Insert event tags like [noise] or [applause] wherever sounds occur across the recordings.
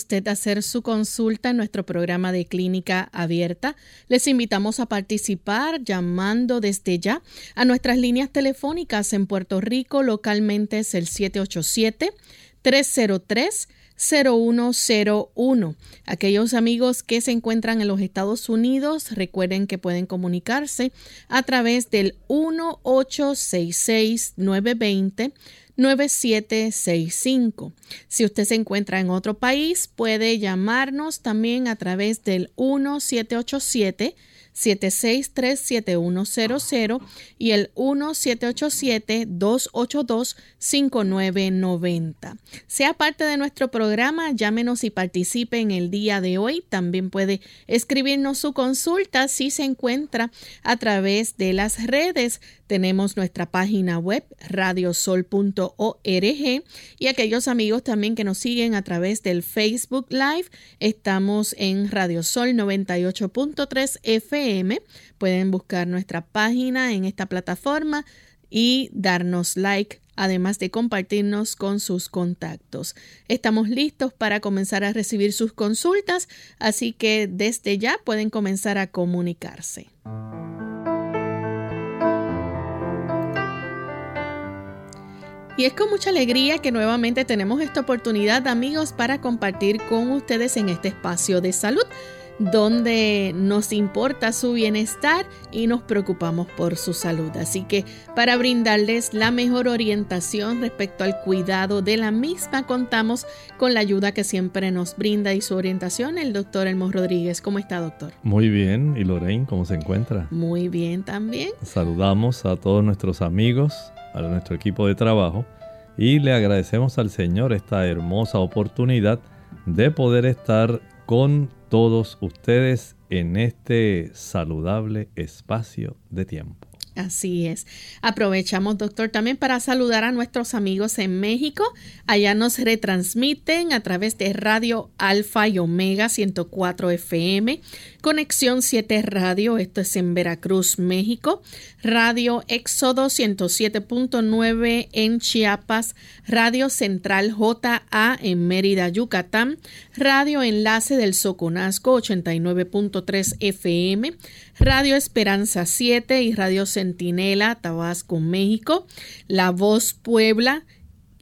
Usted hacer su consulta en nuestro programa de clínica abierta. Les invitamos a participar llamando desde ya a nuestras líneas telefónicas en Puerto Rico. Localmente es el 787 303 0101. Aquellos amigos que se encuentran en los Estados Unidos, recuerden que pueden comunicarse a través del 1866 920 9765. Si usted se encuentra en otro país, puede llamarnos también a través del 1787 7637100 y el 1787-282-5990. Sea parte de nuestro programa, llámenos y participe en el día de hoy. También puede escribirnos su consulta si se encuentra a través de las redes. Tenemos nuestra página web radiosol.org y aquellos amigos también que nos siguen a través del Facebook Live. Estamos en Radiosol 98.3 FM. Pueden buscar nuestra página en esta plataforma y darnos like además de compartirnos con sus contactos. Estamos listos para comenzar a recibir sus consultas, así que desde ya pueden comenzar a comunicarse. Y es con mucha alegría que nuevamente tenemos esta oportunidad, amigos, para compartir con ustedes en este espacio de salud, donde nos importa su bienestar y nos preocupamos por su salud. Así que para brindarles la mejor orientación respecto al cuidado de la misma, contamos con la ayuda que siempre nos brinda y su orientación el doctor Elmo Rodríguez. ¿Cómo está, doctor? Muy bien. ¿Y Lorraine, cómo se encuentra? Muy bien también. Saludamos a todos nuestros amigos a nuestro equipo de trabajo y le agradecemos al Señor esta hermosa oportunidad de poder estar con todos ustedes en este saludable espacio de tiempo. Así es. Aprovechamos, doctor, también para saludar a nuestros amigos en México. Allá nos retransmiten a través de Radio Alfa y Omega 104 FM, Conexión 7 Radio, esto es en Veracruz, México, Radio Éxodo 107.9 en Chiapas, Radio Central JA en Mérida, Yucatán, Radio Enlace del Soconasco 89.3 FM, Radio Esperanza 7 y Radio Centinela, Tabasco, México, La Voz Puebla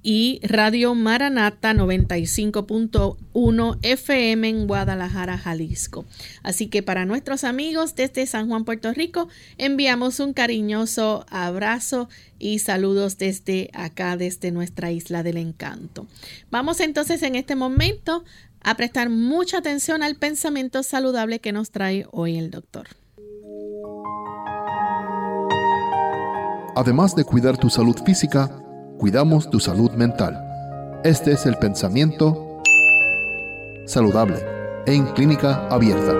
y Radio Maranata 95.1 FM en Guadalajara, Jalisco. Así que para nuestros amigos desde San Juan, Puerto Rico, enviamos un cariñoso abrazo y saludos desde acá, desde nuestra isla del encanto. Vamos entonces en este momento a prestar mucha atención al pensamiento saludable que nos trae hoy el doctor. Además de cuidar tu salud física, cuidamos tu salud mental. Este es el pensamiento saludable en clínica abierta.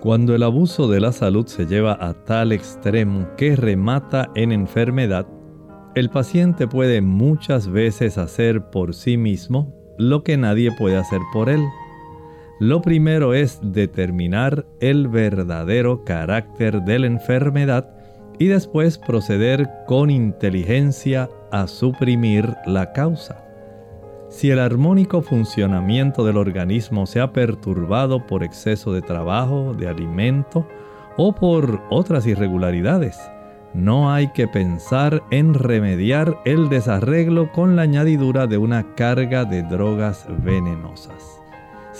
Cuando el abuso de la salud se lleva a tal extremo que remata en enfermedad, el paciente puede muchas veces hacer por sí mismo lo que nadie puede hacer por él lo primero es determinar el verdadero carácter de la enfermedad y después proceder con inteligencia a suprimir la causa. Si el armónico funcionamiento del organismo se ha perturbado por exceso de trabajo, de alimento o por otras irregularidades, no hay que pensar en remediar el desarreglo con la añadidura de una carga de drogas venenosas.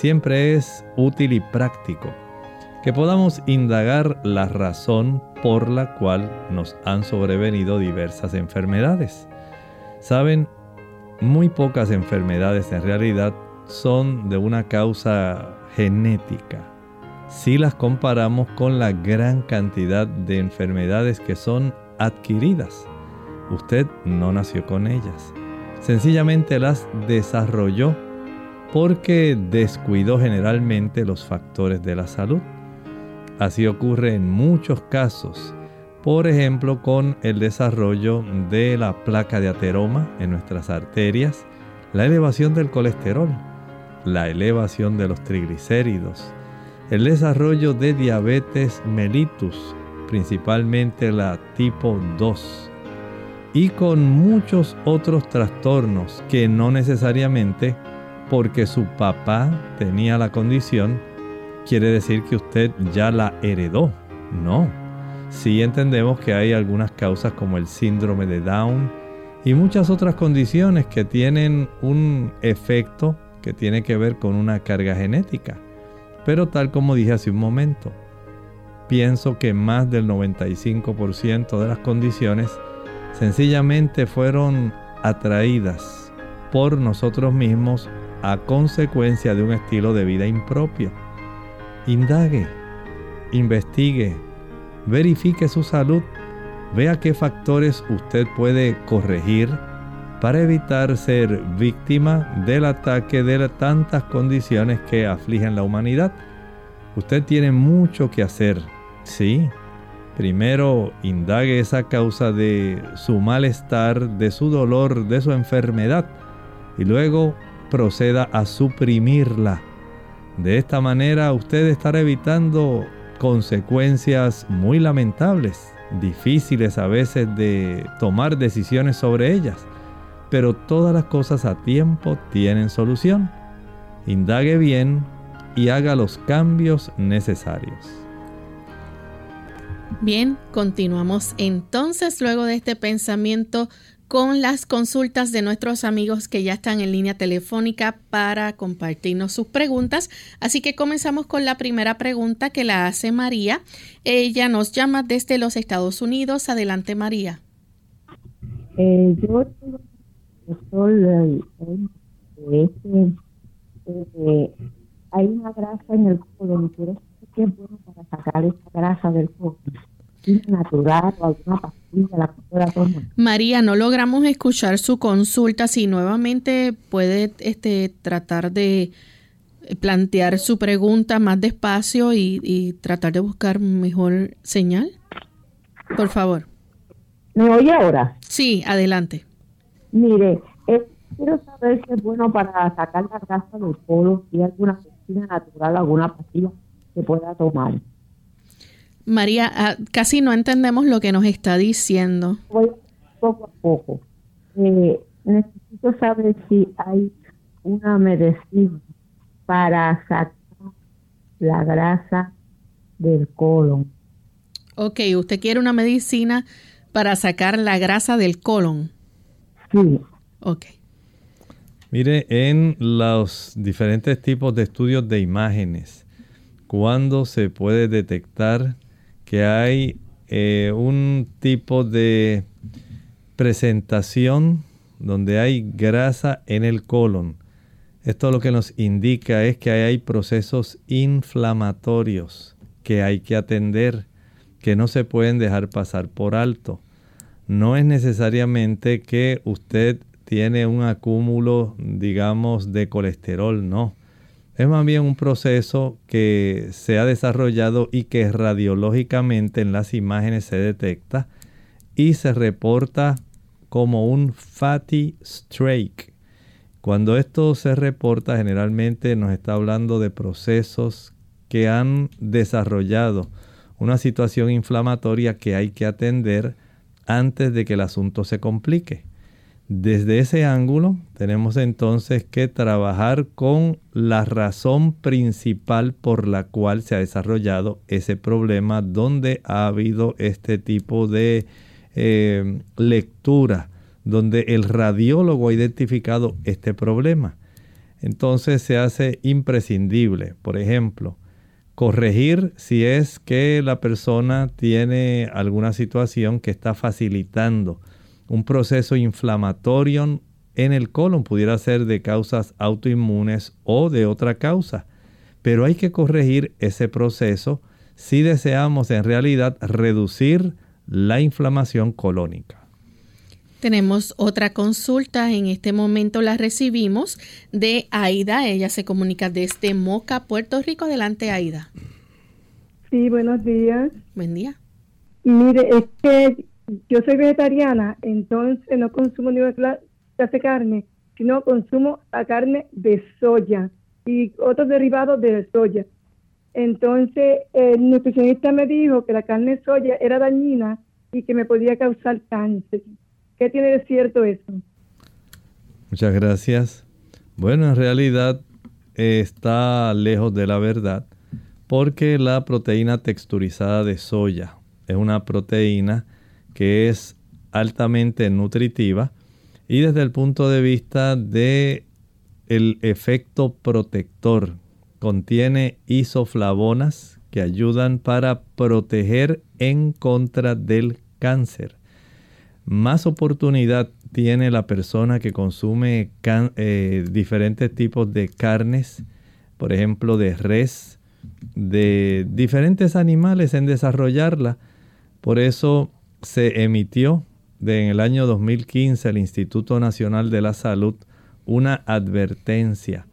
Siempre es útil y práctico que podamos indagar la razón por la cual nos han sobrevenido diversas enfermedades. Saben, muy pocas enfermedades en realidad son de una causa genética. Si las comparamos con la gran cantidad de enfermedades que son adquiridas. Usted no nació con ellas. Sencillamente las desarrolló porque descuidó generalmente los factores de la salud. Así ocurre en muchos casos, por ejemplo con el desarrollo de la placa de ateroma en nuestras arterias, la elevación del colesterol, la elevación de los triglicéridos, el desarrollo de diabetes mellitus, principalmente la tipo 2, y con muchos otros trastornos que no necesariamente porque su papá tenía la condición, quiere decir que usted ya la heredó. No. Sí entendemos que hay algunas causas como el síndrome de Down y muchas otras condiciones que tienen un efecto que tiene que ver con una carga genética. Pero tal como dije hace un momento, pienso que más del 95% de las condiciones sencillamente fueron atraídas por nosotros mismos a consecuencia de un estilo de vida impropio. Indague, investigue, verifique su salud, vea qué factores usted puede corregir para evitar ser víctima del ataque de tantas condiciones que afligen la humanidad. Usted tiene mucho que hacer, sí. Primero indague esa causa de su malestar, de su dolor, de su enfermedad y luego proceda a suprimirla de esta manera usted estará evitando consecuencias muy lamentables, difíciles a veces de tomar decisiones sobre ellas, pero todas las cosas a tiempo tienen solución. Indague bien y haga los cambios necesarios. Bien, continuamos entonces luego de este pensamiento con las consultas de nuestros amigos que ya están en línea telefónica para compartirnos sus preguntas. Así que comenzamos con la primera pregunta que la hace María. Ella nos llama desde los Estados Unidos. Adelante, María. Eh, yo eh, hay una grasa en el quiero que es bueno para sacar esa grasa del colon natural o alguna pastilla la María, no logramos escuchar su consulta. Si nuevamente puede este, tratar de plantear su pregunta más despacio y, tratar de buscar mejor señal. Por favor. ¿Me oye ahora? Sí, adelante. Mire, quiero saber si es bueno para sacar la grasa del colon, si hay alguna medicina natural, alguna pastilla que pueda tomar. María, ah, casi no entendemos lo que nos está diciendo. Voy poco a poco. Eh, necesito saber si hay una medicina para sacar la grasa del colon. Ok, usted quiere una medicina para sacar la grasa del colon. Sí. Ok. Mire, en los diferentes tipos de estudios de imágenes, cuando se puede detectar que hay eh, un tipo de presentación donde hay grasa en el colon. Esto lo que nos indica es que hay procesos inflamatorios que hay que atender, que no se pueden dejar pasar por alto. No es necesariamente que usted tiene un acúmulo, digamos, de colesterol, no. Es más bien un proceso que se ha desarrollado y que radiológicamente en las imágenes se detecta y se reporta como un fatty streak. Cuando esto se reporta generalmente nos está hablando de procesos que han desarrollado una situación inflamatoria que hay que atender antes de que el asunto se complique. Desde ese ángulo tenemos entonces que trabajar con la razón principal por la cual se ha desarrollado ese problema, donde ha habido este tipo de eh, lectura, donde el radiólogo ha identificado este problema. entonces se hace imprescindible, por ejemplo, corregir si es que la persona tiene alguna situación que está facilitando un proceso inflamatorio en el colon, pudiera ser de causas autoinmunes o de otra causa. Pero hay que corregir ese proceso si deseamos en realidad reducir la inflamación colónica. Tenemos otra consulta, en este momento la recibimos de Aida, ella se comunica desde Moca, Puerto Rico. Adelante, Aida. Sí, buenos días. Buen día. Mire, es que yo soy vegetariana, entonces no consumo ninguna clase de carne, sino consumo la carne de soya y otros derivados de soya. Entonces, el nutricionista me dijo que la carne de soya era dañina y que me podía causar cáncer. ¿Qué tiene de cierto eso? Muchas gracias. Bueno, en realidad está lejos de la verdad porque la proteína texturizada de soya es una proteína que es altamente nutritiva y desde el punto de vista de el efecto protector contiene isoflavonas que ayudan para proteger en contra del cáncer más oportunidad tiene la persona que consume eh, diferentes tipos de carnes, por ejemplo de res, de diferentes animales en desarrollarla. Por eso se emitió en el año 2015 el Instituto Nacional de la Salud una advertencia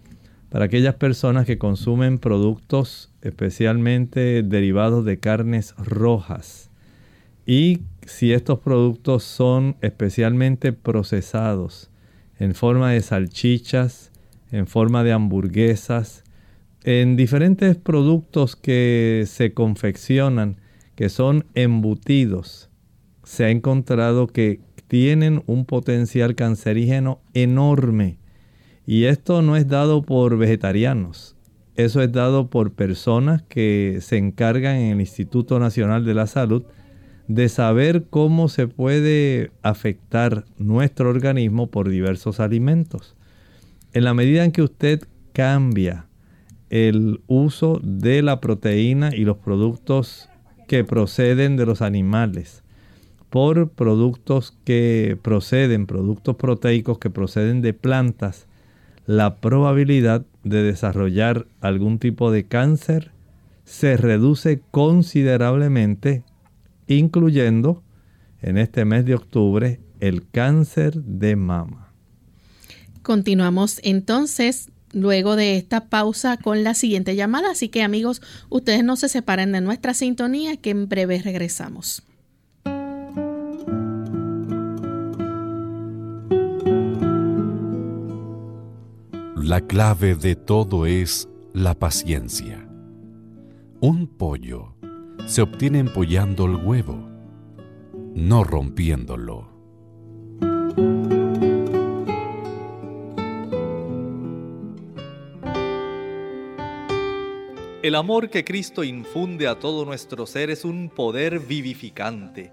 para aquellas personas que consumen productos especialmente derivados de carnes rojas y si estos productos son especialmente procesados en forma de salchichas, en forma de hamburguesas, en diferentes productos que se confeccionan, que son embutidos, se ha encontrado que tienen un potencial cancerígeno enorme. Y esto no es dado por vegetarianos, eso es dado por personas que se encargan en el Instituto Nacional de la Salud de saber cómo se puede afectar nuestro organismo por diversos alimentos. En la medida en que usted cambia el uso de la proteína y los productos que proceden de los animales por productos que proceden, productos proteicos que proceden de plantas, la probabilidad de desarrollar algún tipo de cáncer se reduce considerablemente incluyendo en este mes de octubre el cáncer de mama. Continuamos entonces luego de esta pausa con la siguiente llamada, así que amigos, ustedes no se separen de nuestra sintonía que en breve regresamos. La clave de todo es la paciencia. Un pollo se obtiene empollando el huevo, no rompiéndolo. El amor que Cristo infunde a todo nuestro ser es un poder vivificante.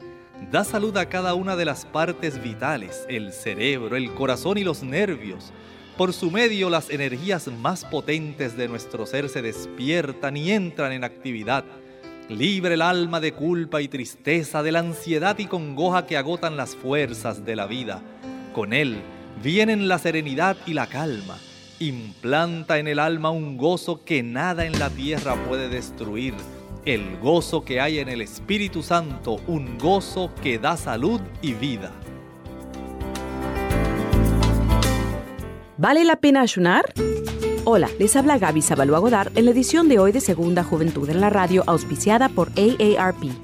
Da salud a cada una de las partes vitales, el cerebro, el corazón y los nervios. Por su medio las energías más potentes de nuestro ser se despiertan y entran en actividad Libre el alma de culpa y tristeza, de la ansiedad y congoja que agotan las fuerzas de la vida. Con él vienen la serenidad y la calma. Implanta en el alma un gozo que nada en la tierra puede destruir. El gozo que hay en el Espíritu Santo, un gozo que da salud y vida. ¿Vale la pena ayunar? Hola, les habla Gaby Sabalua Godard en la edición de hoy de Segunda Juventud en la Radio, auspiciada por AARP.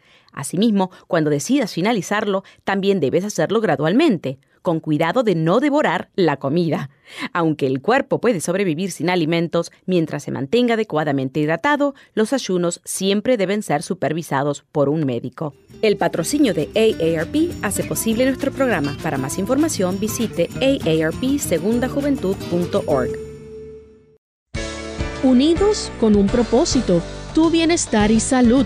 Asimismo, cuando decidas finalizarlo, también debes hacerlo gradualmente, con cuidado de no devorar la comida. Aunque el cuerpo puede sobrevivir sin alimentos mientras se mantenga adecuadamente hidratado, los ayunos siempre deben ser supervisados por un médico. El patrocinio de AARP hace posible nuestro programa. Para más información visite aarpsegundajuventud.org. Unidos con un propósito, tu bienestar y salud.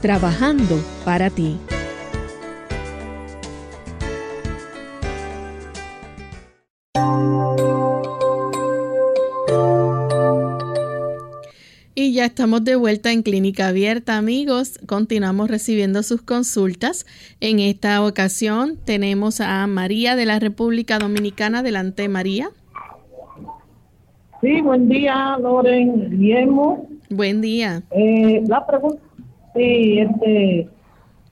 trabajando para ti. Y ya estamos de vuelta en Clínica Abierta, amigos. Continuamos recibiendo sus consultas. En esta ocasión tenemos a María de la República Dominicana. Adelante, María. Sí, buen día, Loren Guillermo. Buen día. Eh, la pregunta Sí, este,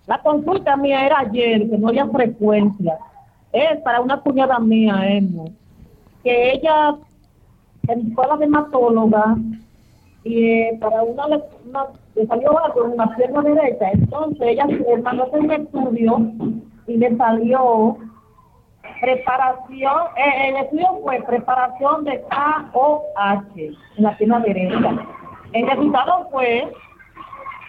la consulta mía era ayer, que no había frecuencia. Es para una cuñada mía, que ella fue la dermatóloga y eh, para una, le salió algo en la pierna derecha. Entonces ella mandó a un estudio y le salió preparación, eh, el estudio fue preparación de KOH en la pierna derecha. El resultado fue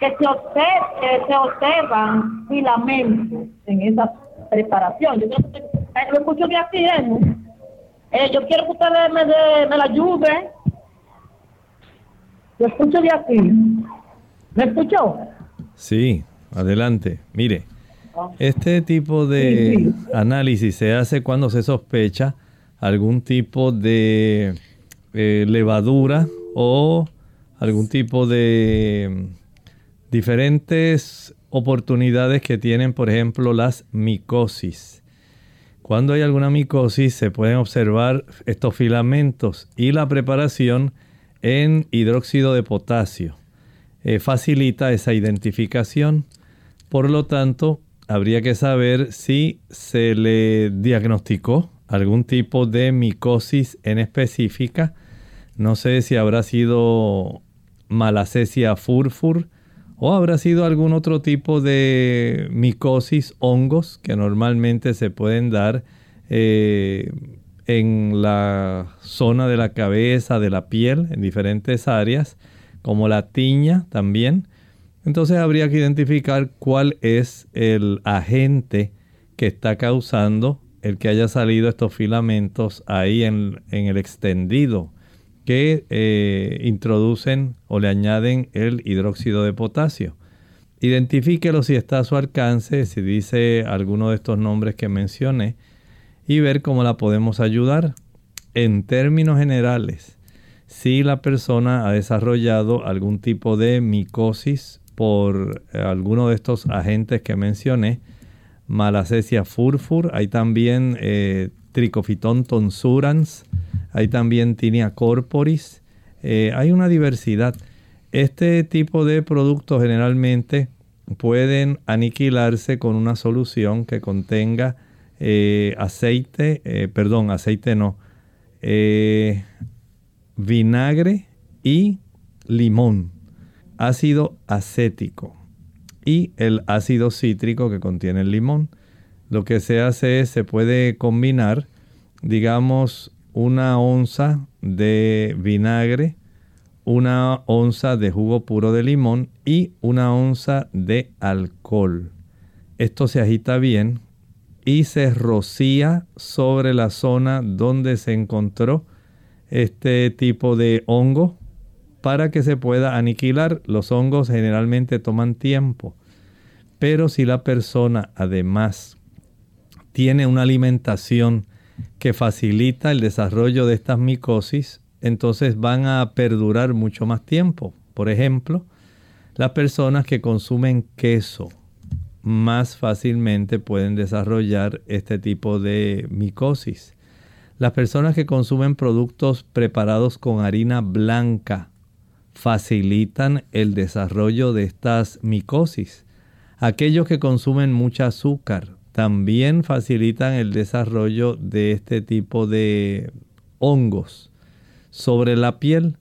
que se, observ se observan filamentos en esa preparación. Yo eh, lo escucho de aquí, ¿eh? ¿eh? yo quiero que ustedes me, me la ayuden. Lo escucho de aquí. ¿Me escuchó? Sí, adelante. Mire, ah. este tipo de análisis se hace cuando se sospecha algún tipo de eh, levadura o algún tipo de diferentes oportunidades que tienen, por ejemplo, las micosis. Cuando hay alguna micosis se pueden observar estos filamentos y la preparación en hidróxido de potasio. Eh, facilita esa identificación. Por lo tanto, habría que saber si se le diagnosticó algún tipo de micosis en específica. No sé si habrá sido malacesia furfur, o habrá sido algún otro tipo de micosis, hongos que normalmente se pueden dar eh, en la zona de la cabeza, de la piel, en diferentes áreas, como la tiña también. Entonces habría que identificar cuál es el agente que está causando el que haya salido estos filamentos ahí en, en el extendido que eh, introducen o le añaden el hidróxido de potasio. Identifíquelo si está a su alcance, si dice alguno de estos nombres que mencioné, y ver cómo la podemos ayudar. En términos generales, si la persona ha desarrollado algún tipo de micosis por eh, alguno de estos agentes que mencioné, malacesia furfur, hay también eh, tricofitón tonsurans, hay también tinea corporis, eh, hay una diversidad. Este tipo de productos generalmente pueden aniquilarse con una solución que contenga eh, aceite, eh, perdón, aceite no, vinagre y limón, ácido acético y el ácido cítrico que contiene el limón. Lo que se hace es, se puede combinar, digamos, una onza de vinagre, una onza de jugo puro de limón y una onza de alcohol. Esto se agita bien y se rocía sobre la zona donde se encontró este tipo de hongo para que se pueda aniquilar. Los hongos generalmente toman tiempo, pero si la persona además tiene una alimentación que facilita el desarrollo de estas micosis, entonces van a perdurar mucho más tiempo. Por ejemplo, las personas que consumen queso más fácilmente pueden desarrollar este tipo de micosis. Las personas que consumen productos preparados con harina blanca facilitan el desarrollo de estas micosis. Aquellos que consumen mucha azúcar también facilitan el desarrollo de este tipo de hongos sobre la piel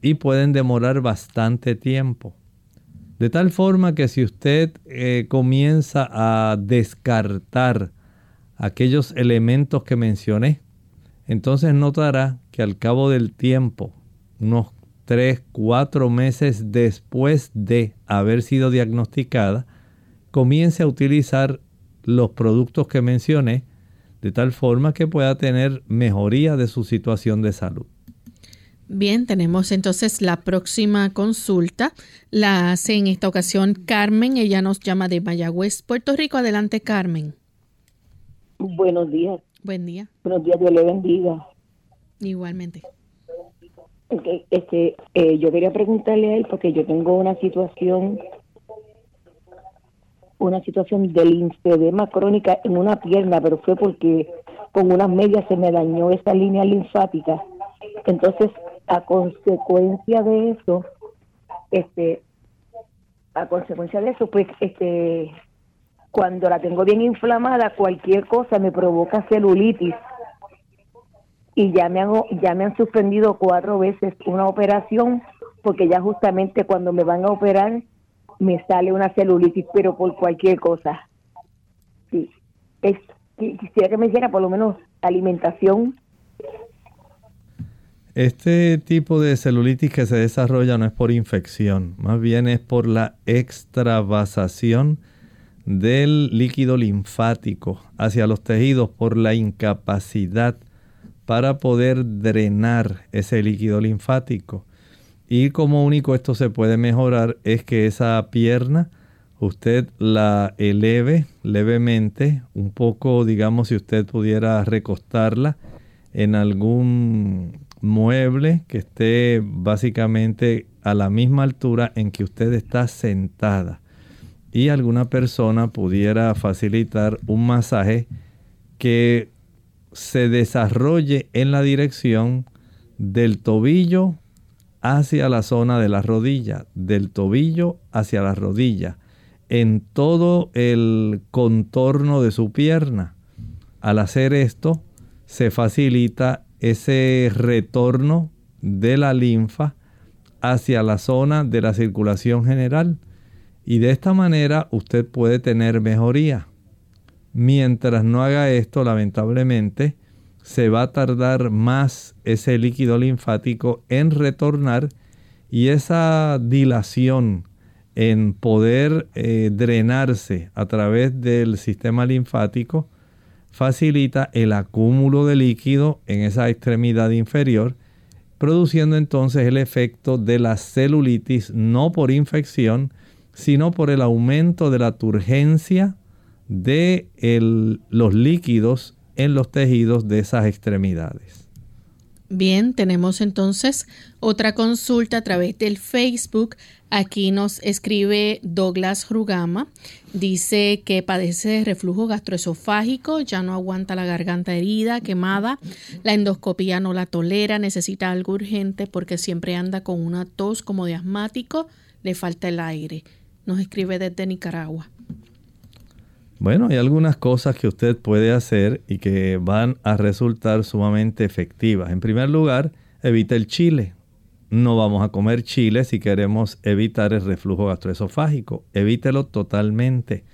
y pueden demorar bastante tiempo. De tal forma que si usted eh, comienza a descartar aquellos elementos que mencioné, entonces notará que al cabo del tiempo, unos 3, 4 meses después de haber sido diagnosticada, comience a utilizar los productos que mencioné de tal forma que pueda tener mejoría de su situación de salud. Bien, tenemos entonces la próxima consulta. La hace en esta ocasión Carmen. Ella nos llama de Mayagüez, Puerto Rico. Adelante, Carmen. Buenos días. Buen día. Buenos días, Dios le bendiga. Igualmente. Este, eh, yo quería preguntarle a él porque yo tengo una situación una situación de linfedema crónica en una pierna, pero fue porque con unas medias se me dañó esa línea linfática. Entonces, a consecuencia de eso, este, a consecuencia de eso, pues, este, cuando la tengo bien inflamada, cualquier cosa me provoca celulitis. Y ya me han, ya me han suspendido cuatro veces una operación, porque ya justamente cuando me van a operar, me sale una celulitis, pero por cualquier cosa. Sí. Es, quisiera que me hiciera por lo menos alimentación. Este tipo de celulitis que se desarrolla no es por infección, más bien es por la extravasación del líquido linfático hacia los tejidos por la incapacidad para poder drenar ese líquido linfático. Y como único esto se puede mejorar es que esa pierna usted la eleve levemente, un poco, digamos, si usted pudiera recostarla en algún mueble que esté básicamente a la misma altura en que usted está sentada. Y alguna persona pudiera facilitar un masaje que se desarrolle en la dirección del tobillo hacia la zona de la rodilla, del tobillo hacia la rodilla, en todo el contorno de su pierna. Al hacer esto, se facilita ese retorno de la linfa hacia la zona de la circulación general y de esta manera usted puede tener mejoría. Mientras no haga esto, lamentablemente, se va a tardar más ese líquido linfático en retornar y esa dilación en poder eh, drenarse a través del sistema linfático facilita el acúmulo de líquido en esa extremidad inferior, produciendo entonces el efecto de la celulitis no por infección, sino por el aumento de la turgencia de los líquidos en los tejidos de esas extremidades. Bien, tenemos entonces otra consulta a través del Facebook. Aquí nos escribe Douglas Rugama. Dice que padece de reflujo gastroesofágico, ya no aguanta la garganta herida, quemada, la endoscopía no la tolera, necesita algo urgente porque siempre anda con una tos como de asmático, le falta el aire. Nos escribe desde Nicaragua. Bueno, hay algunas cosas que usted puede hacer y que van a resultar sumamente efectivas. En primer lugar, evite el chile. No vamos a comer chile si queremos evitar el reflujo gastroesofágico. Evítelo totalmente.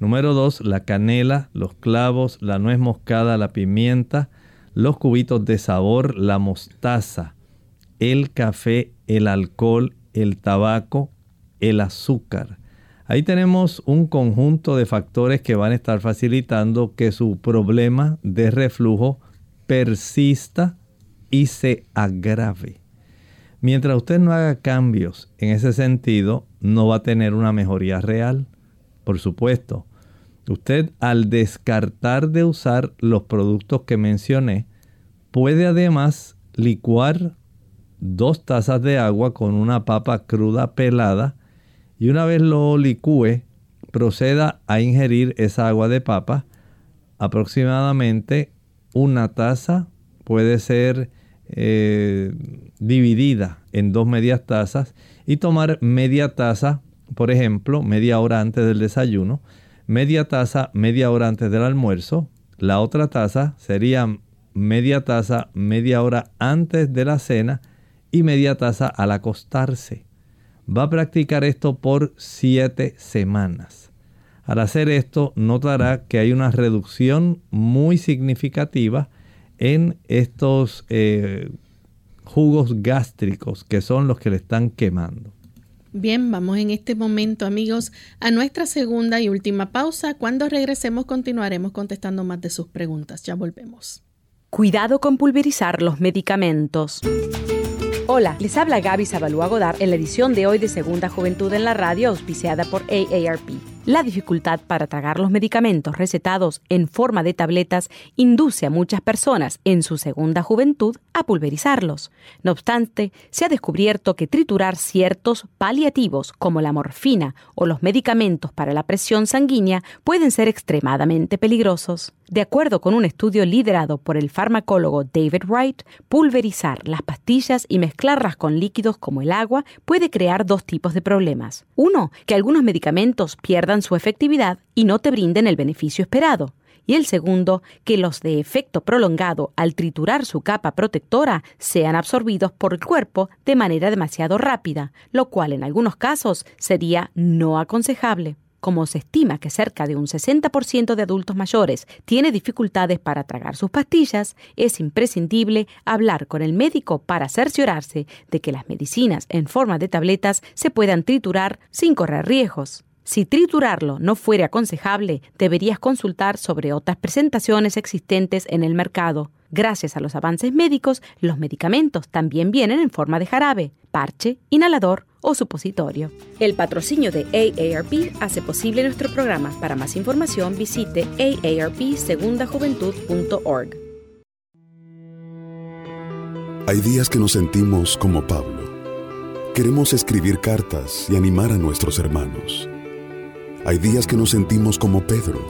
Número dos, la canela, los clavos, la nuez moscada, la pimienta, los cubitos de sabor, la mostaza, el café, el alcohol, el tabaco, el azúcar Ahí tenemos un conjunto de factores que van a estar facilitando que su problema de reflujo persista y se agrave. Mientras usted no haga cambios en ese sentido, no va a tener una mejoría real. Por supuesto, usted al descartar de usar los productos que mencioné, puede además licuar dos tazas de agua con una papa cruda pelada y una vez lo licúe, proceda a ingerir esa agua de papa. Aproximadamente una taza puede ser eh, dividida en dos medias tazas y tomar media taza, por ejemplo, media hora antes del desayuno, media taza media hora antes del almuerzo, la otra taza sería media taza media hora antes de la cena y media taza al acostarse. Va a practicar esto por siete semanas. Al hacer esto, notará que hay una reducción muy significativa en estos eh, jugos gástricos que son los que le están quemando. Bien, vamos en este momento amigos a nuestra segunda y última pausa. Cuando regresemos continuaremos contestando más de sus preguntas. Ya volvemos. Cuidado con pulverizar los medicamentos. Hola, les habla Gaby Zabalúa Godard en la edición de hoy de Segunda Juventud en la Radio auspiciada por AARP. La dificultad para tragar los medicamentos recetados en forma de tabletas induce a muchas personas en su segunda juventud a pulverizarlos. No obstante, se ha descubierto que triturar ciertos paliativos como la morfina o los medicamentos para la presión sanguínea pueden ser extremadamente peligrosos. De acuerdo con un estudio liderado por el farmacólogo David Wright, pulverizar las pastillas y mezclarlas con líquidos como el agua puede crear dos tipos de problemas. Uno, que algunos medicamentos pierdan su efectividad y no te brinden el beneficio esperado. Y el segundo, que los de efecto prolongado al triturar su capa protectora sean absorbidos por el cuerpo de manera demasiado rápida, lo cual en algunos casos sería no aconsejable. Como se estima que cerca de un 60% de adultos mayores tiene dificultades para tragar sus pastillas, es imprescindible hablar con el médico para cerciorarse de que las medicinas en forma de tabletas se puedan triturar sin correr riesgos. Si triturarlo no fuera aconsejable, deberías consultar sobre otras presentaciones existentes en el mercado. Gracias a los avances médicos, los medicamentos también vienen en forma de jarabe, parche, inhalador o supositorio. El patrocinio de AARP hace posible nuestro programa. Para más información visite aarpsegundajuventud.org. Hay días que nos sentimos como Pablo. Queremos escribir cartas y animar a nuestros hermanos. Hay días que nos sentimos como Pedro.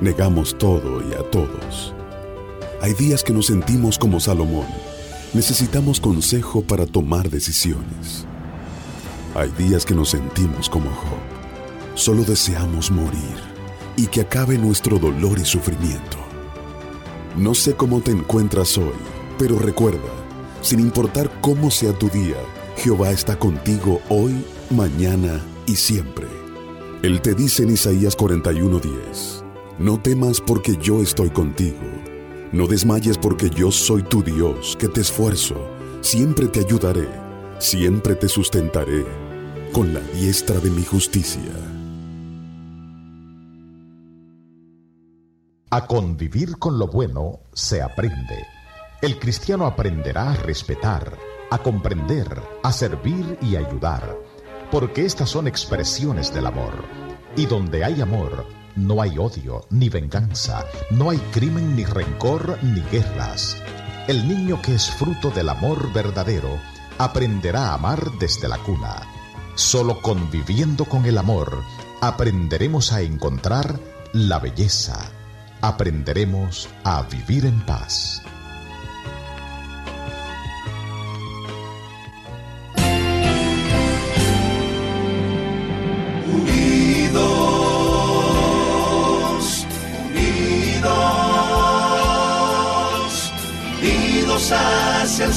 Negamos todo y a todos. Hay días que nos sentimos como Salomón. Necesitamos consejo para tomar decisiones. Hay días que nos sentimos como Job. Solo deseamos morir y que acabe nuestro dolor y sufrimiento. No sé cómo te encuentras hoy, pero recuerda, sin importar cómo sea tu día, Jehová está contigo hoy, mañana y siempre. Él te dice en Isaías 41:10, no temas porque yo estoy contigo, no desmayes porque yo soy tu Dios, que te esfuerzo, siempre te ayudaré, siempre te sustentaré con la diestra de mi justicia. A convivir con lo bueno se aprende. El cristiano aprenderá a respetar, a comprender, a servir y ayudar porque estas son expresiones del amor. Y donde hay amor, no hay odio, ni venganza, no hay crimen, ni rencor, ni guerras. El niño que es fruto del amor verdadero aprenderá a amar desde la cuna. Solo conviviendo con el amor aprenderemos a encontrar la belleza, aprenderemos a vivir en paz.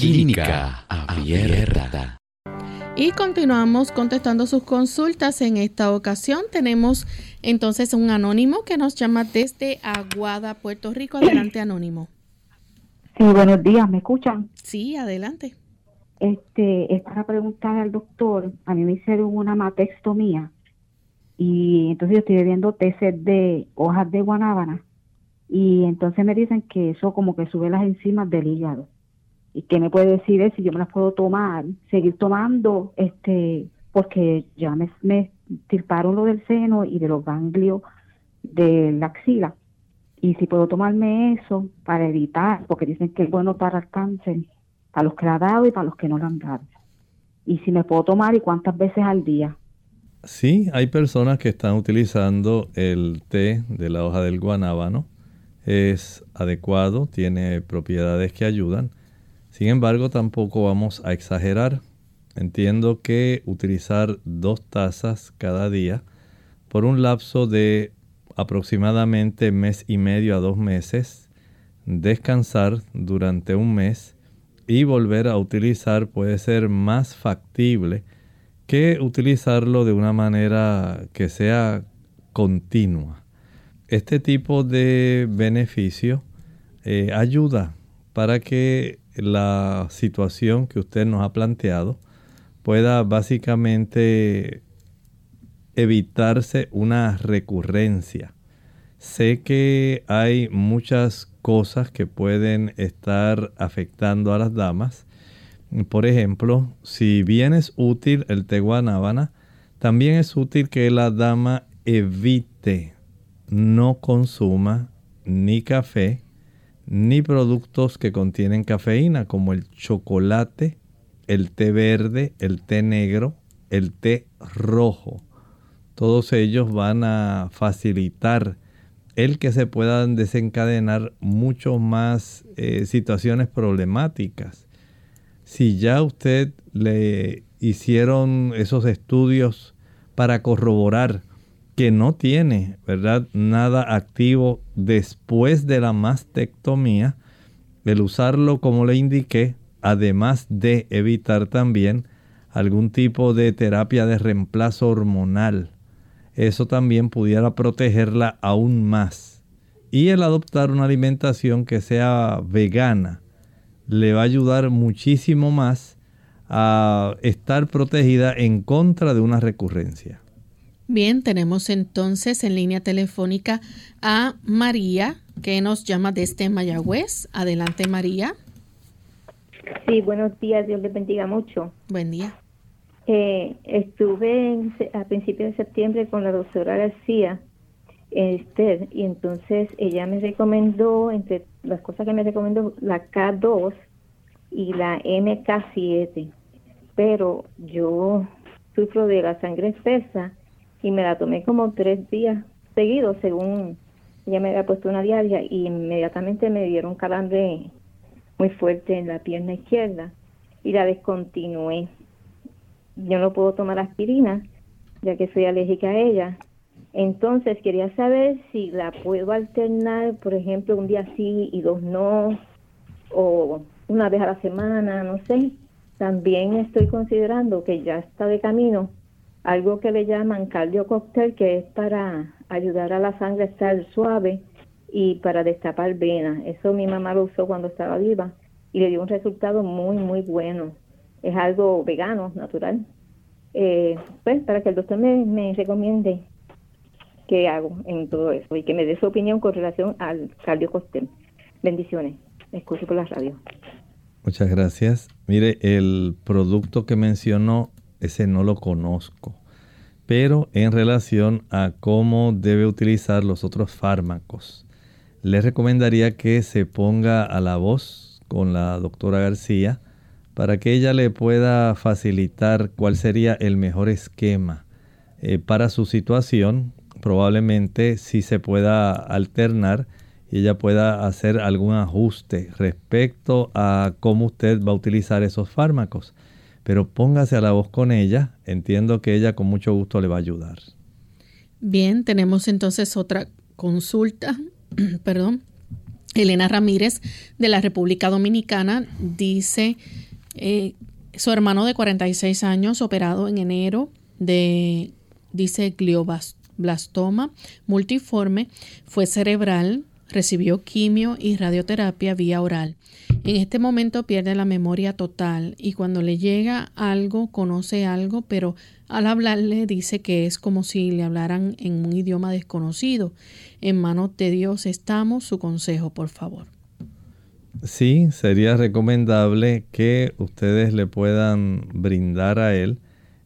Clínica Abierta. Y continuamos contestando sus consultas. En esta ocasión tenemos entonces un anónimo que nos llama desde Aguada, Puerto Rico. Adelante, anónimo. Sí, buenos días, ¿me escuchan? Sí, adelante. Este, es para preguntar al doctor, a mí me hicieron una matextomía y entonces yo estoy bebiendo té de hojas de guanábana y entonces me dicen que eso como que sube las enzimas del hígado. ¿Y qué me puede decir si yo me las puedo tomar, seguir tomando, este, porque ya me, me tirparon lo del seno y de los ganglios de la axila? Y si puedo tomarme eso para evitar, porque dicen que es bueno para el cáncer, para los que le ha dado y para los que no le han dado. Y si me puedo tomar y cuántas veces al día. Sí, hay personas que están utilizando el té de la hoja del guanábano. Es adecuado, tiene propiedades que ayudan. Sin embargo, tampoco vamos a exagerar. Entiendo que utilizar dos tazas cada día por un lapso de aproximadamente mes y medio a dos meses, descansar durante un mes y volver a utilizar puede ser más factible que utilizarlo de una manera que sea continua. Este tipo de beneficio eh, ayuda para que la situación que usted nos ha planteado pueda básicamente evitarse una recurrencia. Sé que hay muchas cosas que pueden estar afectando a las damas. Por ejemplo, si bien es útil el té guanábana, también es útil que la dama evite, no consuma ni café ni productos que contienen cafeína como el chocolate, el té verde, el té negro, el té rojo. Todos ellos van a facilitar el que se puedan desencadenar mucho más eh, situaciones problemáticas. Si ya usted le hicieron esos estudios para corroborar que no tiene, ¿verdad? Nada activo después de la mastectomía, el usarlo como le indiqué, además de evitar también algún tipo de terapia de reemplazo hormonal. Eso también pudiera protegerla aún más. Y el adoptar una alimentación que sea vegana le va a ayudar muchísimo más a estar protegida en contra de una recurrencia. Bien, tenemos entonces en línea telefónica a María, que nos llama desde Mayagüez. Adelante, María. Sí, buenos días, Dios les bendiga mucho. Buen día. Eh, estuve a principios de septiembre con la doctora García, Esther, y entonces ella me recomendó, entre las cosas que me recomendó, la K2 y la MK7. Pero yo sufro de la sangre espesa y me la tomé como tres días seguidos según ella me había puesto una diaria y inmediatamente me dieron calambre muy fuerte en la pierna izquierda y la descontinué. Yo no puedo tomar aspirina ya que soy alérgica a ella. Entonces quería saber si la puedo alternar, por ejemplo, un día sí y dos no, o una vez a la semana, no sé. También estoy considerando que ya está de camino algo que le llaman cardiocóctel, que es para ayudar a la sangre a estar suave y para destapar venas. Eso mi mamá lo usó cuando estaba viva y le dio un resultado muy, muy bueno. Es algo vegano, natural. Eh, pues para que el doctor me, me recomiende qué hago en todo eso y que me dé su opinión con relación al cardiocóctel. Bendiciones. escucho por la radio. Muchas gracias. Mire, el producto que mencionó ese no lo conozco. Pero en relación a cómo debe utilizar los otros fármacos, le recomendaría que se ponga a la voz con la doctora García para que ella le pueda facilitar cuál sería el mejor esquema eh, para su situación. Probablemente si se pueda alternar y ella pueda hacer algún ajuste respecto a cómo usted va a utilizar esos fármacos pero póngase a la voz con ella. Entiendo que ella con mucho gusto le va a ayudar. Bien, tenemos entonces otra consulta, [clears throat] perdón, Elena Ramírez de la República Dominicana dice, eh, su hermano de 46 años operado en enero de, dice, glioblastoma multiforme, fue cerebral, recibió quimio y radioterapia vía oral. En este momento pierde la memoria total y cuando le llega algo, conoce algo, pero al hablarle dice que es como si le hablaran en un idioma desconocido. En manos de Dios estamos. Su consejo, por favor. Sí, sería recomendable que ustedes le puedan brindar a él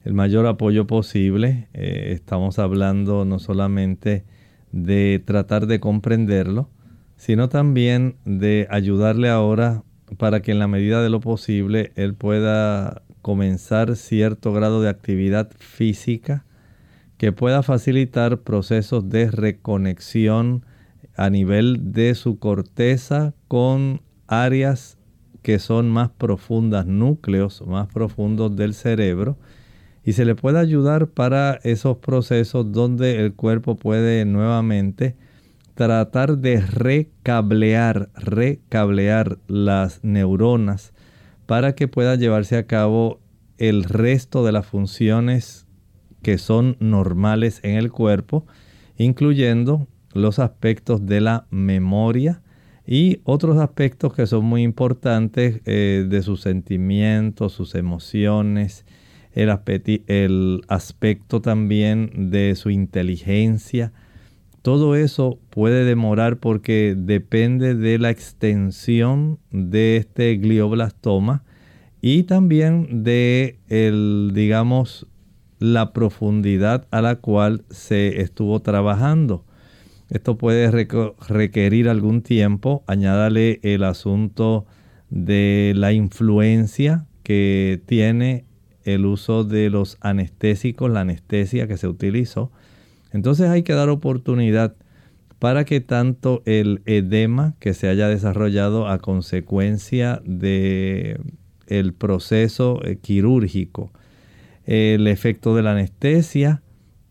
el mayor apoyo posible. Eh, estamos hablando no solamente de tratar de comprenderlo, sino también de ayudarle ahora para que en la medida de lo posible él pueda comenzar cierto grado de actividad física que pueda facilitar procesos de reconexión a nivel de su corteza con áreas que son más profundas, núcleos más profundos del cerebro, y se le puede ayudar para esos procesos donde el cuerpo puede nuevamente tratar de recablear, recablear las neuronas para que pueda llevarse a cabo el resto de las funciones que son normales en el cuerpo, incluyendo los aspectos de la memoria y otros aspectos que son muy importantes eh, de sus sentimientos, sus emociones, el, el aspecto también de su inteligencia, todo eso puede demorar porque depende de la extensión de este glioblastoma y también de el, digamos, la profundidad a la cual se estuvo trabajando. Esto puede requerir algún tiempo. Añádale el asunto de la influencia que tiene el uso de los anestésicos, la anestesia que se utilizó. Entonces hay que dar oportunidad para que tanto el edema que se haya desarrollado a consecuencia de el proceso eh, quirúrgico, el efecto de la anestesia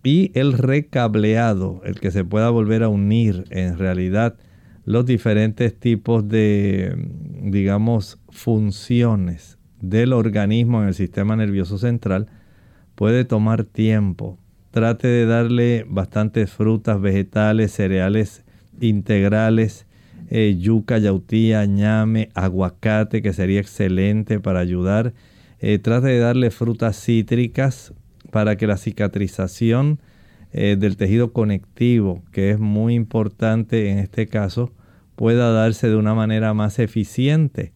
y el recableado, el que se pueda volver a unir en realidad los diferentes tipos de, digamos, funciones del organismo en el sistema nervioso central, puede tomar tiempo trate de darle bastantes frutas, vegetales, cereales integrales, eh, yuca, yautía, ñame, aguacate, que sería excelente para ayudar. Eh, trate de darle frutas cítricas para que la cicatrización eh, del tejido conectivo, que es muy importante en este caso, pueda darse de una manera más eficiente.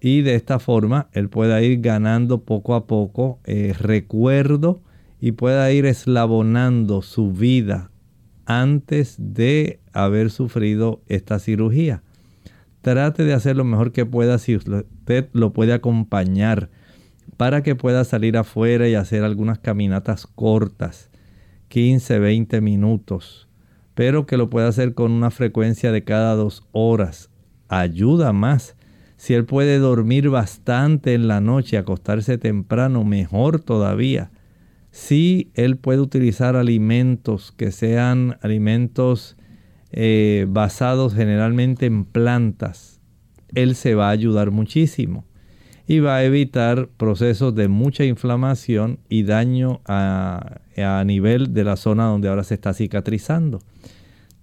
Y de esta forma él pueda ir ganando poco a poco recuerdo y pueda ir eslabonando su vida antes de haber sufrido esta cirugía. Trate de hacer lo mejor que pueda si usted lo puede acompañar para que pueda salir afuera y hacer algunas caminatas cortas, 15, 20 minutos, pero que lo pueda hacer con una frecuencia de cada dos horas. Ayuda más. Si él puede dormir bastante en la noche, acostarse temprano, mejor todavía si él puede utilizar alimentos que sean alimentos eh, basados generalmente en plantas, él se va a ayudar muchísimo y va a evitar procesos de mucha inflamación y daño a, a nivel de la zona donde ahora se está cicatrizando.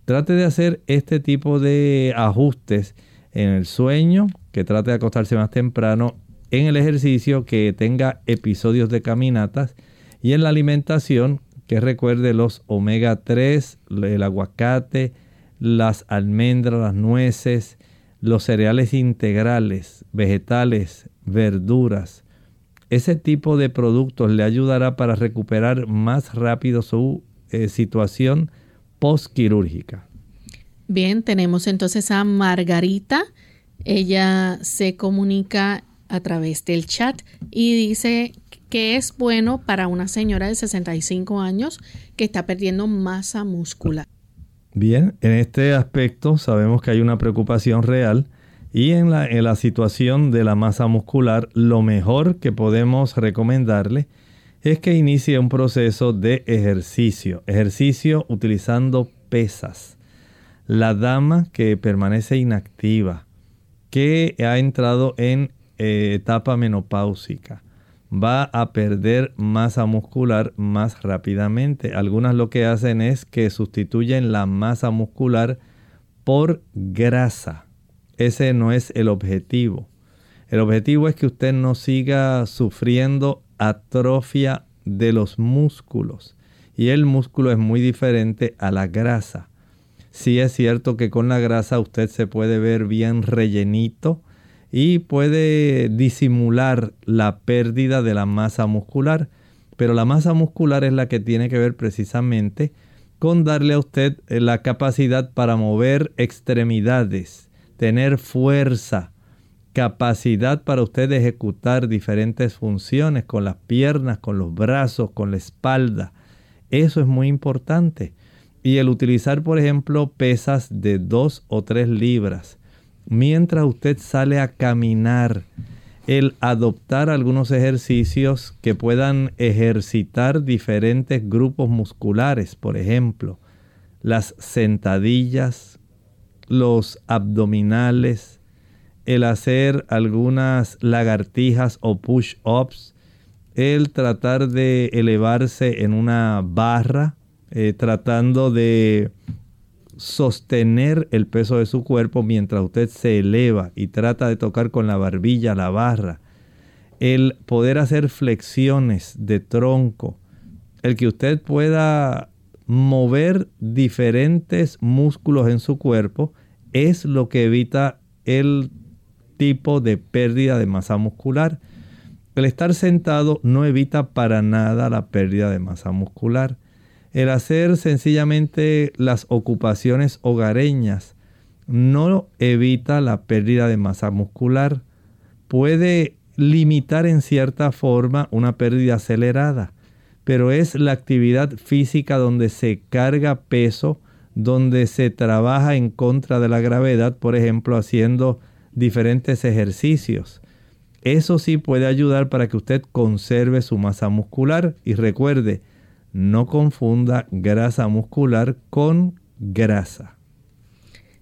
Trate de hacer este tipo de ajustes en el sueño, que trate de acostarse más temprano, en el ejercicio, que tenga episodios de caminatas y en la alimentación, que recuerde los omega 3, el aguacate, las almendras, las nueces, los cereales integrales, vegetales, verduras. Ese tipo de productos le ayudará para recuperar más rápido su eh, situación postquirúrgica. Bien, tenemos entonces a Margarita. Ella se comunica a través del chat y dice que es bueno para una señora de 65 años que está perdiendo masa muscular. Bien, en este aspecto sabemos que hay una preocupación real y en la, situación de la masa muscular lo mejor que podemos recomendarle es que inicie un proceso de ejercicio, ejercicio utilizando pesas. La dama que permanece inactiva, que ha entrado en eh, etapa menopáusica, va a perder masa muscular más rápidamente. Algunas lo que hacen es que sustituyen la masa muscular por grasa. Ese no es el objetivo. El objetivo es que usted no siga sufriendo atrofia de los músculos. Y el músculo es muy diferente a la grasa. Sí es cierto que con la grasa usted se puede ver bien rellenito y puede disimular la pérdida de la masa muscular. Pero la masa muscular es la que tiene que ver precisamente con darle a usted la capacidad para mover extremidades, tener fuerza, capacidad para usted ejecutar diferentes funciones con las piernas, con los brazos, con la espalda. Eso es muy importante. Y el utilizar, por ejemplo, pesas de 2 o 3 libras, mientras usted sale a caminar, el adoptar algunos ejercicios que puedan ejercitar diferentes grupos musculares, por ejemplo, las sentadillas, los abdominales, el hacer algunas lagartijas o push-ups, el tratar de elevarse en una barra, eh, tratando de sostener el peso de su cuerpo mientras usted se eleva y trata de tocar con la barbilla la barra, el poder hacer flexiones de tronco, el que usted pueda mover diferentes músculos en su cuerpo, es lo que evita el tipo de pérdida de masa muscular. El estar sentado no evita para nada la pérdida de masa muscular. El hacer sencillamente las ocupaciones hogareñas no evita la pérdida de masa muscular. Puede limitar en cierta forma una pérdida acelerada, pero es la actividad física donde se carga peso, donde se trabaja en contra de la gravedad, por ejemplo, haciendo diferentes ejercicios. Eso sí puede ayudar para que usted conserve su masa muscular y recuerde, no confunda grasa muscular con grasa.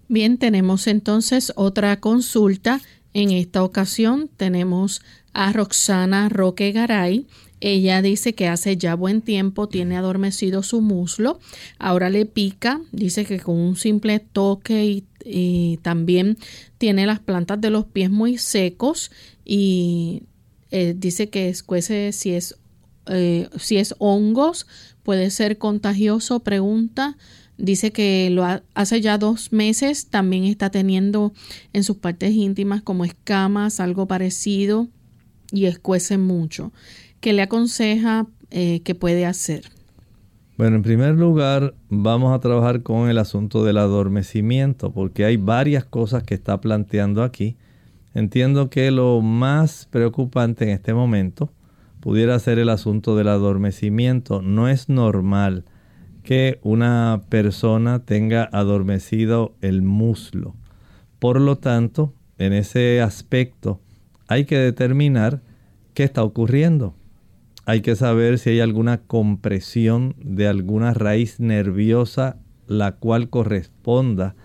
Bien, tenemos entonces otra consulta. En esta ocasión tenemos a Roxana Roque Garay. Ella dice que hace ya buen tiempo tiene adormecido su muslo, ahora le pica, dice que con un simple toque y, también tiene las plantas de los pies muy secos y eh, dice que escuece si es, eh, si es hongos, puede ser contagioso, pregunta. Dice que lo hace ya dos meses, también está teniendo en sus partes íntimas como escamas, algo parecido y escuece mucho. ¿Qué le aconseja eh, que puede hacer? Bueno, en primer lugar, vamos a trabajar con el asunto del adormecimiento, porque hay varias cosas que está planteando aquí. Entiendo que lo más preocupante en este momento pudiera ser el asunto del adormecimiento. No es normal que una persona tenga adormecido el muslo. Por lo tanto, en ese aspecto hay que determinar qué está ocurriendo hay que saber si hay alguna compresión de alguna raíz nerviosa la cual corresponda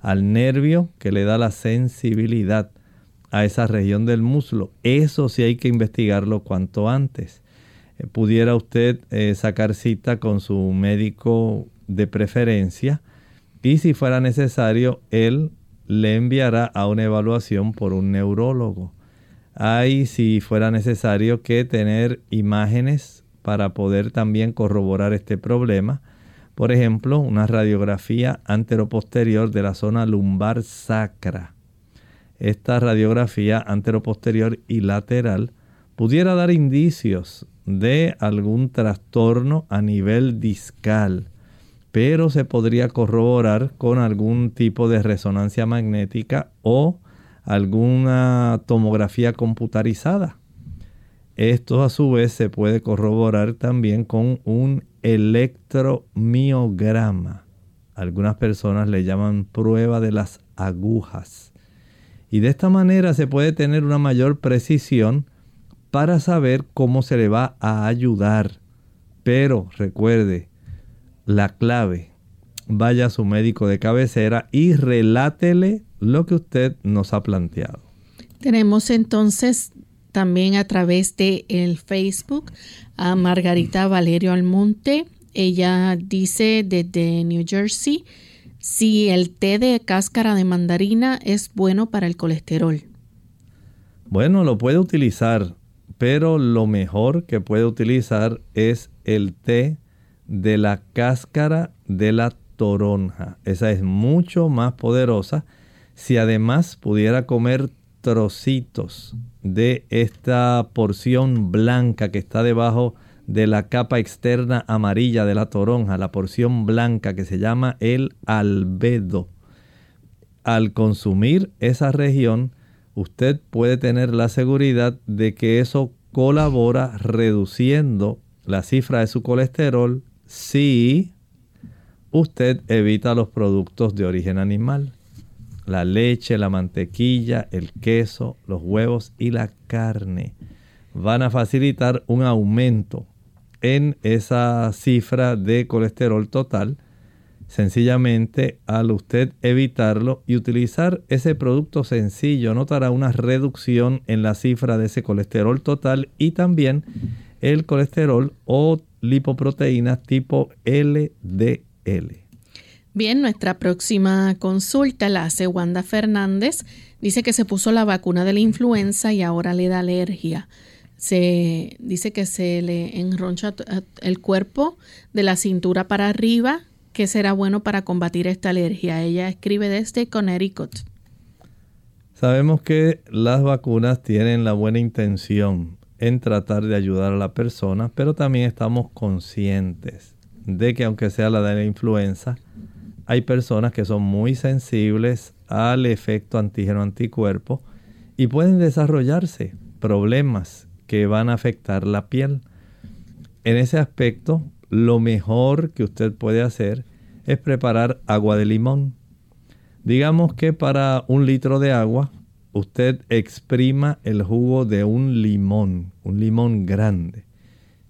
al nervio que le da la sensibilidad a esa región del muslo. Eso sí hay que investigarlo cuanto antes. Eh, pudiera usted eh, sacar cita con su médico de preferencia y si fuera necesario, él le enviará a una evaluación por un neurólogo. Hay, si fuera necesario, que tener imágenes para poder también corroborar este problema. Por ejemplo, una radiografía anteroposterior de la zona lumbar sacra. Esta radiografía anteroposterior y lateral pudiera dar indicios de algún trastorno a nivel discal, pero se podría corroborar con algún tipo de resonancia magnética o alguna tomografía computarizada. Esto a su vez se puede corroborar también con un electromiograma. Algunas personas le llaman prueba de las agujas. Y de esta manera se puede tener una mayor precisión para saber cómo se le va a ayudar. Pero recuerde, la clave vaya a su médico de cabecera y relátele lo que usted nos ha planteado. Tenemos entonces también a través de el Facebook a Margarita Valerio Almonte. Ella dice desde New Jersey si el té de cáscara de mandarina es bueno para el colesterol. Bueno, lo puede utilizar, pero lo mejor que puede utilizar es el té de la cáscara de la toronja. Esa es mucho más poderosa. Si además pudiera comer trocitos de esta porción blanca que está debajo de la capa externa amarilla de la toronja, la porción blanca que se llama el albedo. Al consumir esa región, usted puede tener la seguridad de que eso colabora reduciendo la cifra de su colesterol si usted evita los productos de origen animal la leche, la mantequilla, el queso, los huevos y la carne van a facilitar un aumento en esa cifra de colesterol total. Sencillamente al usted evitarlo y utilizar ese producto sencillo notará una reducción en la cifra de ese colesterol total y también el colesterol o lipoproteínas tipo LDL. Bien, nuestra próxima consulta la hace Wanda Fernández. Dice que se puso la vacuna de la influenza y ahora le da alergia. Se dice que se le enroncha el cuerpo de la cintura para arriba, que será bueno para combatir esta alergia. Ella escribe desde Connecticut. Sabemos que las vacunas tienen la buena intención en tratar de ayudar a la persona, pero también estamos conscientes de que aunque sea la de la influenza, hay personas que son muy sensibles al efecto antígeno anticuerpo y pueden desarrollarse problemas que van a afectar la piel. En ese aspecto, lo mejor que usted puede hacer es preparar agua de limón. Digamos que para un litro de agua, usted exprima el jugo de un limón, un limón grande.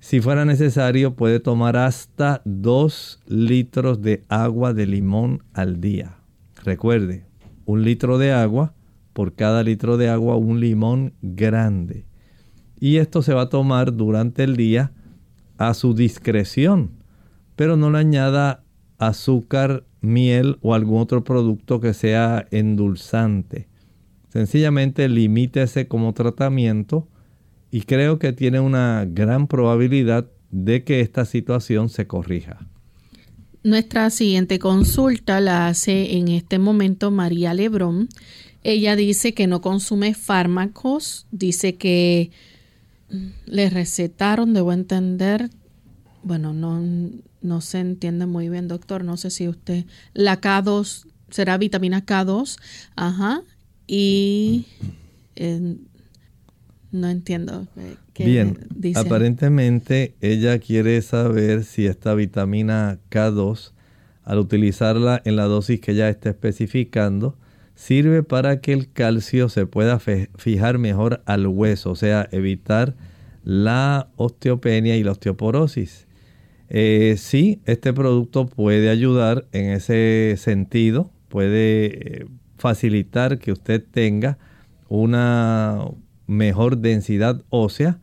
Si fuera necesario, puede tomar hasta 2 litros de agua de limón al día. Recuerde, un litro de agua, por cada litro de agua un limón grande. Y esto se va a tomar durante el día a su discreción, pero no le añada azúcar, miel o algún otro producto que sea endulzante. Sencillamente limítese como tratamiento y creo que tiene una gran probabilidad de que esta situación se corrija. Nuestra siguiente consulta la hace en este momento María Lebrón. Ella dice que no consume fármacos, dice que le recetaron, debo entender, bueno, no, no se entiende muy bien, doctor, no sé si usted, la K2, será vitamina K2, ajá, y no entiendo. Qué Bien, aparentemente ella quiere saber si esta vitamina K2, al utilizarla en la dosis que ella está especificando, sirve para que el calcio se pueda fijar mejor al hueso, o sea, evitar la osteopenia y la osteoporosis. Eh, sí, este producto puede ayudar en ese sentido, puede eh, facilitar que usted tenga una mejor densidad ósea.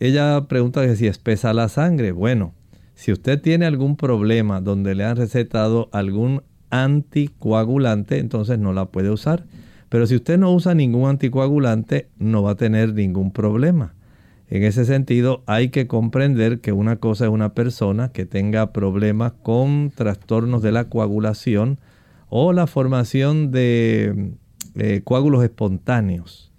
Ella pregunta que si espesa la sangre. Bueno, si usted tiene algún problema donde le han recetado algún anticoagulante, entonces no la puede usar. Pero si usted no usa ningún anticoagulante, no va a tener ningún problema. En ese sentido, hay que comprender que una cosa es una persona que tenga problemas con trastornos de la coagulación o la formación de eh, coágulos espontáneos.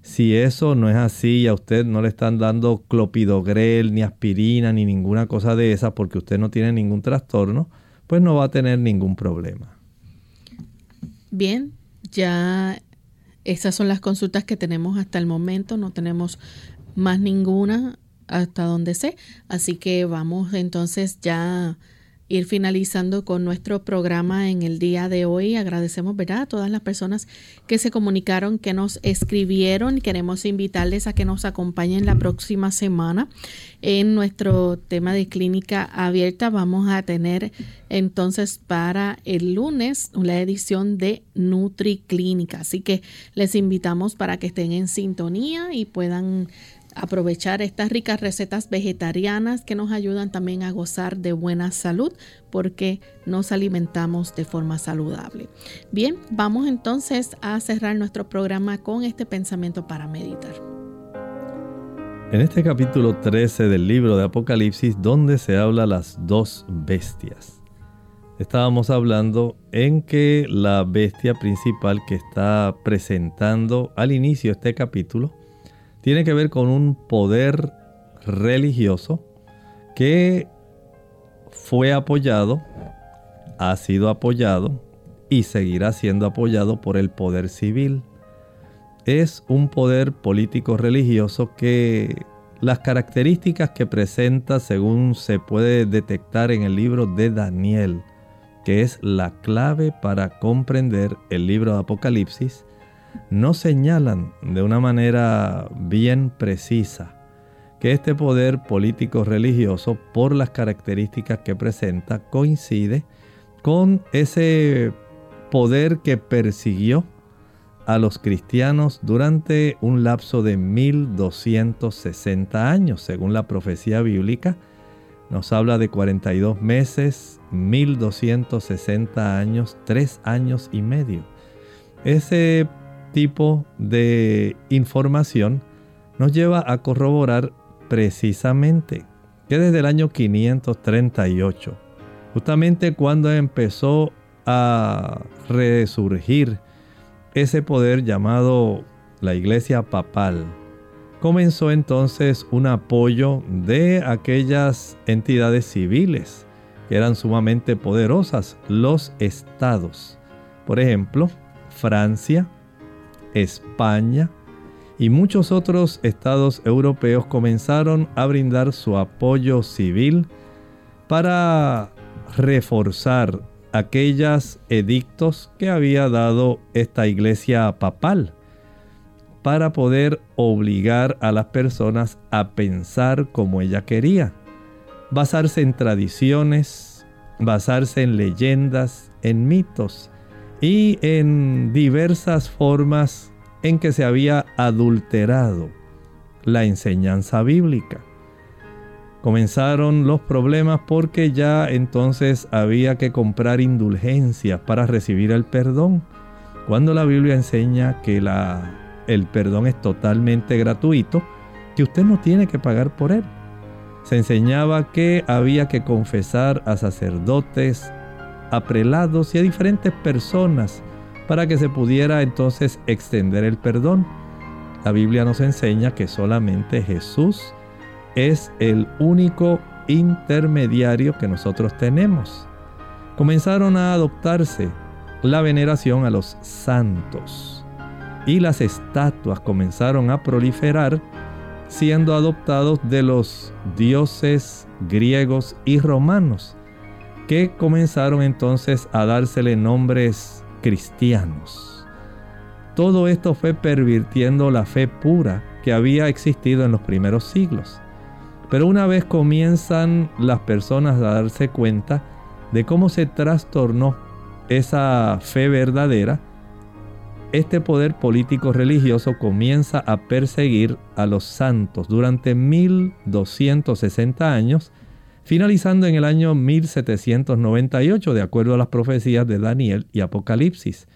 Si eso no es así y a usted no le están dando clopidogrel, ni aspirina, ni ninguna cosa de esa porque usted no tiene ningún trastorno, pues no va a tener ningún problema. Bien, ya esas son las consultas que tenemos hasta el momento, no tenemos más ninguna hasta donde sé, así que vamos entonces ya ir finalizando con nuestro programa en el día de hoy. Agradecemos ¿verdad? a todas las personas que se comunicaron, que nos escribieron. Queremos invitarles a que nos acompañen la próxima semana en nuestro tema de clínica abierta. Vamos a tener entonces para el lunes la edición de NutriClínica. Así que les invitamos para que estén en sintonía y puedan aprovechar estas ricas recetas vegetarianas que nos ayudan también a gozar de buena salud porque nos alimentamos de forma saludable. Bien, vamos entonces a cerrar nuestro programa con este pensamiento para meditar. En este capítulo 13 del libro de Apocalipsis, donde se habla las dos bestias, estábamos hablando en que la bestia principal que está presentando al inicio este capítulo tiene que ver con un poder religioso que fue apoyado, ha sido apoyado y seguirá siendo apoyado por el poder civil. Es un poder político religioso que las características que presenta según se puede detectar en el libro de Daniel, que es la clave para comprender el libro de Apocalipsis, no señalan de una manera bien precisa que este poder político religioso, por las características que presenta, coincide con ese poder que persiguió a los cristianos durante un lapso de 1260 años, según la profecía bíblica. Nos habla de 42 meses, 1260 años, 3 años y medio. Ese tipo de información nos lleva a corroborar precisamente que desde el año 538, justamente cuando empezó a resurgir ese poder llamado la iglesia papal, comenzó entonces un apoyo de aquellas entidades civiles que eran sumamente poderosas, los estados. Por ejemplo, Francia, España y muchos otros estados europeos comenzaron a brindar su apoyo civil para reforzar aquellos edictos que había dado esta iglesia papal para poder obligar a las personas a pensar como ella quería, basarse en tradiciones, basarse en leyendas, en mitos, y en diversas formas en que se había adulterado la enseñanza bíblica. Comenzaron los problemas porque ya entonces había que comprar indulgencias para recibir el perdón, cuando la Biblia enseña que el perdón es totalmente gratuito, que usted no tiene que pagar por él. Se enseñaba que había que confesar a sacerdotes, a prelados y a diferentes personas para que se pudiera entonces extender el perdón. La Biblia nos enseña que solamente Jesús es el único intermediario que nosotros tenemos. Comenzaron a adoptarse la veneración a los santos y las estatuas comenzaron a proliferar siendo adoptados de los dioses griegos y romanos que comenzaron entonces a dársele nombres cristianos. Todo esto fue pervirtiendo la fe pura que había existido en los primeros siglos. Pero una vez comienzan las personas a darse cuenta de cómo se trastornó esa fe verdadera, este poder político religioso comienza a perseguir a los santos durante 1260 años finalizando en el año 1798, de acuerdo a las profecías de Daniel y Apocalipsis.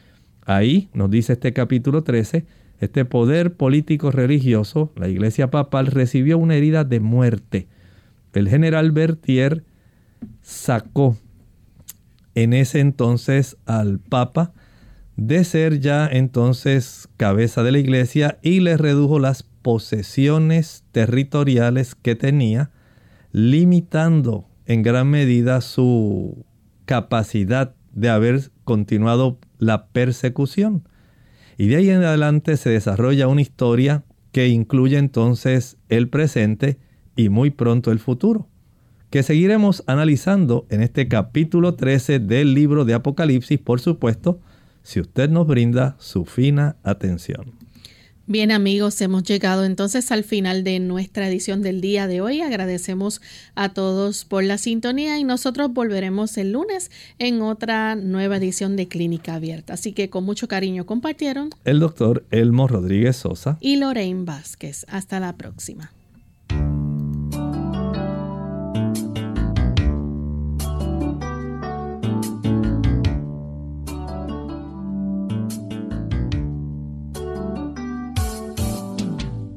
Ahí nos dice este capítulo 13, este poder político religioso, la iglesia papal, recibió una herida de muerte. El general Berthier sacó en ese entonces al papa de ser ya entonces cabeza de la iglesia y le redujo las posesiones territoriales que tenía limitando en gran medida su capacidad de haber continuado la persecución. Y de ahí en adelante se desarrolla una historia que incluye entonces el presente y muy pronto el futuro, que seguiremos analizando en este capítulo 13 del libro de Apocalipsis, por supuesto, si usted nos brinda su fina atención. Bien amigos, hemos llegado entonces al final de nuestra edición del día de hoy. Agradecemos a todos por la sintonía y nosotros volveremos el lunes en otra nueva edición de Clínica Abierta. Así que con mucho cariño compartieron el doctor Elmo Rodríguez Sosa y Lorraine Vázquez. Hasta la próxima.